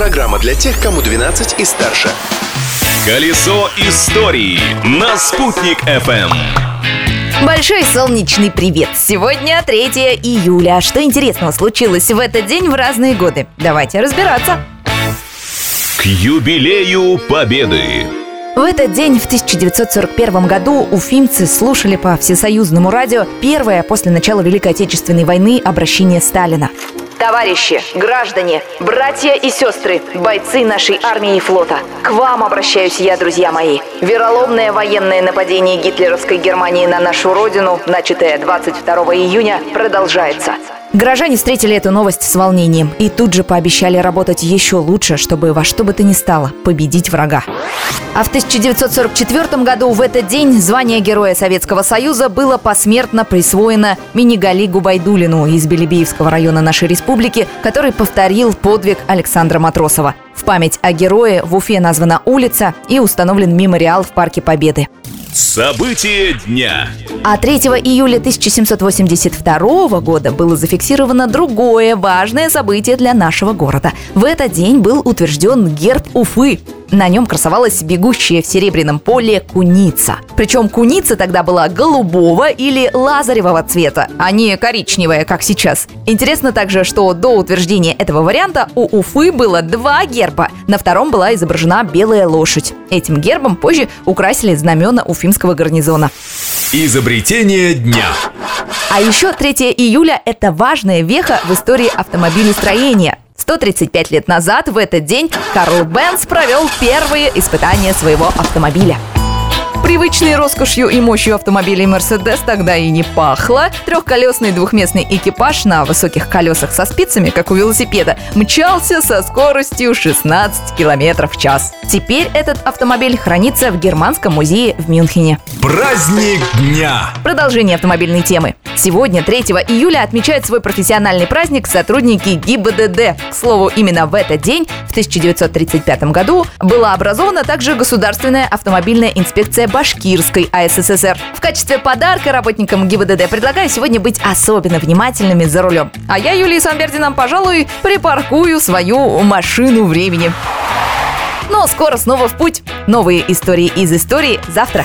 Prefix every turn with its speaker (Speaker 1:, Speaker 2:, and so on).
Speaker 1: Программа для тех, кому 12 и старше.
Speaker 2: Колесо истории на «Спутник FM.
Speaker 3: Большой солнечный привет! Сегодня 3 июля. Что интересного случилось в этот день в разные годы? Давайте разбираться.
Speaker 2: К юбилею Победы.
Speaker 3: В этот день, в 1941 году, уфимцы слушали по всесоюзному радио первое после начала Великой Отечественной войны обращение Сталина. Товарищи, граждане, братья и сестры, бойцы нашей армии и флота, к вам обращаюсь я, друзья мои. Вероломное военное нападение гитлеровской Германии на нашу родину, начатое 22 июня, продолжается. Горожане встретили эту новость с волнением и тут же пообещали работать еще лучше, чтобы во что бы то ни стало победить врага. А в 1944 году в этот день звание Героя Советского Союза было посмертно присвоено Минигали Губайдулину из Белебеевского района нашей республики, который повторил подвиг Александра Матросова. В память о герое в Уфе названа улица и установлен мемориал в Парке Победы.
Speaker 2: События дня.
Speaker 3: А 3 июля 1782 года было зафиксировано другое важное событие для нашего города. В этот день был утвержден герб Уфы. На нем красовалась бегущая в серебряном поле куница. Причем куница тогда была голубого или лазаревого цвета, а не коричневая, как сейчас. Интересно также, что до утверждения этого варианта у Уфы было два герба. На втором была изображена белая лошадь. Этим гербом позже украсили знамена уфимского гарнизона.
Speaker 2: Изобретение дня.
Speaker 3: А еще 3 июля – это важная веха в истории автомобилестроения. 135 лет назад в этот день Карл Бенц провел первые испытания своего автомобиля. Привычной роскошью и мощью автомобилей Mercedes тогда и не пахло. Трехколесный двухместный экипаж на высоких колесах со спицами, как у велосипеда, мчался со скоростью 16 км в час. Теперь этот автомобиль хранится в Германском музее в Мюнхене.
Speaker 2: Праздник дня.
Speaker 3: Продолжение автомобильной темы. Сегодня, 3 июля, отмечают свой профессиональный праздник сотрудники ГИБДД. К слову, именно в этот день, в 1935 году, была образована также Государственная автомобильная инспекция Башкирской АССР. В качестве подарка работникам ГИБДД предлагаю сегодня быть особенно внимательными за рулем. А я, Юлия Санбердина, пожалуй, припаркую свою машину времени. Но скоро снова в путь. Новые истории из истории завтра.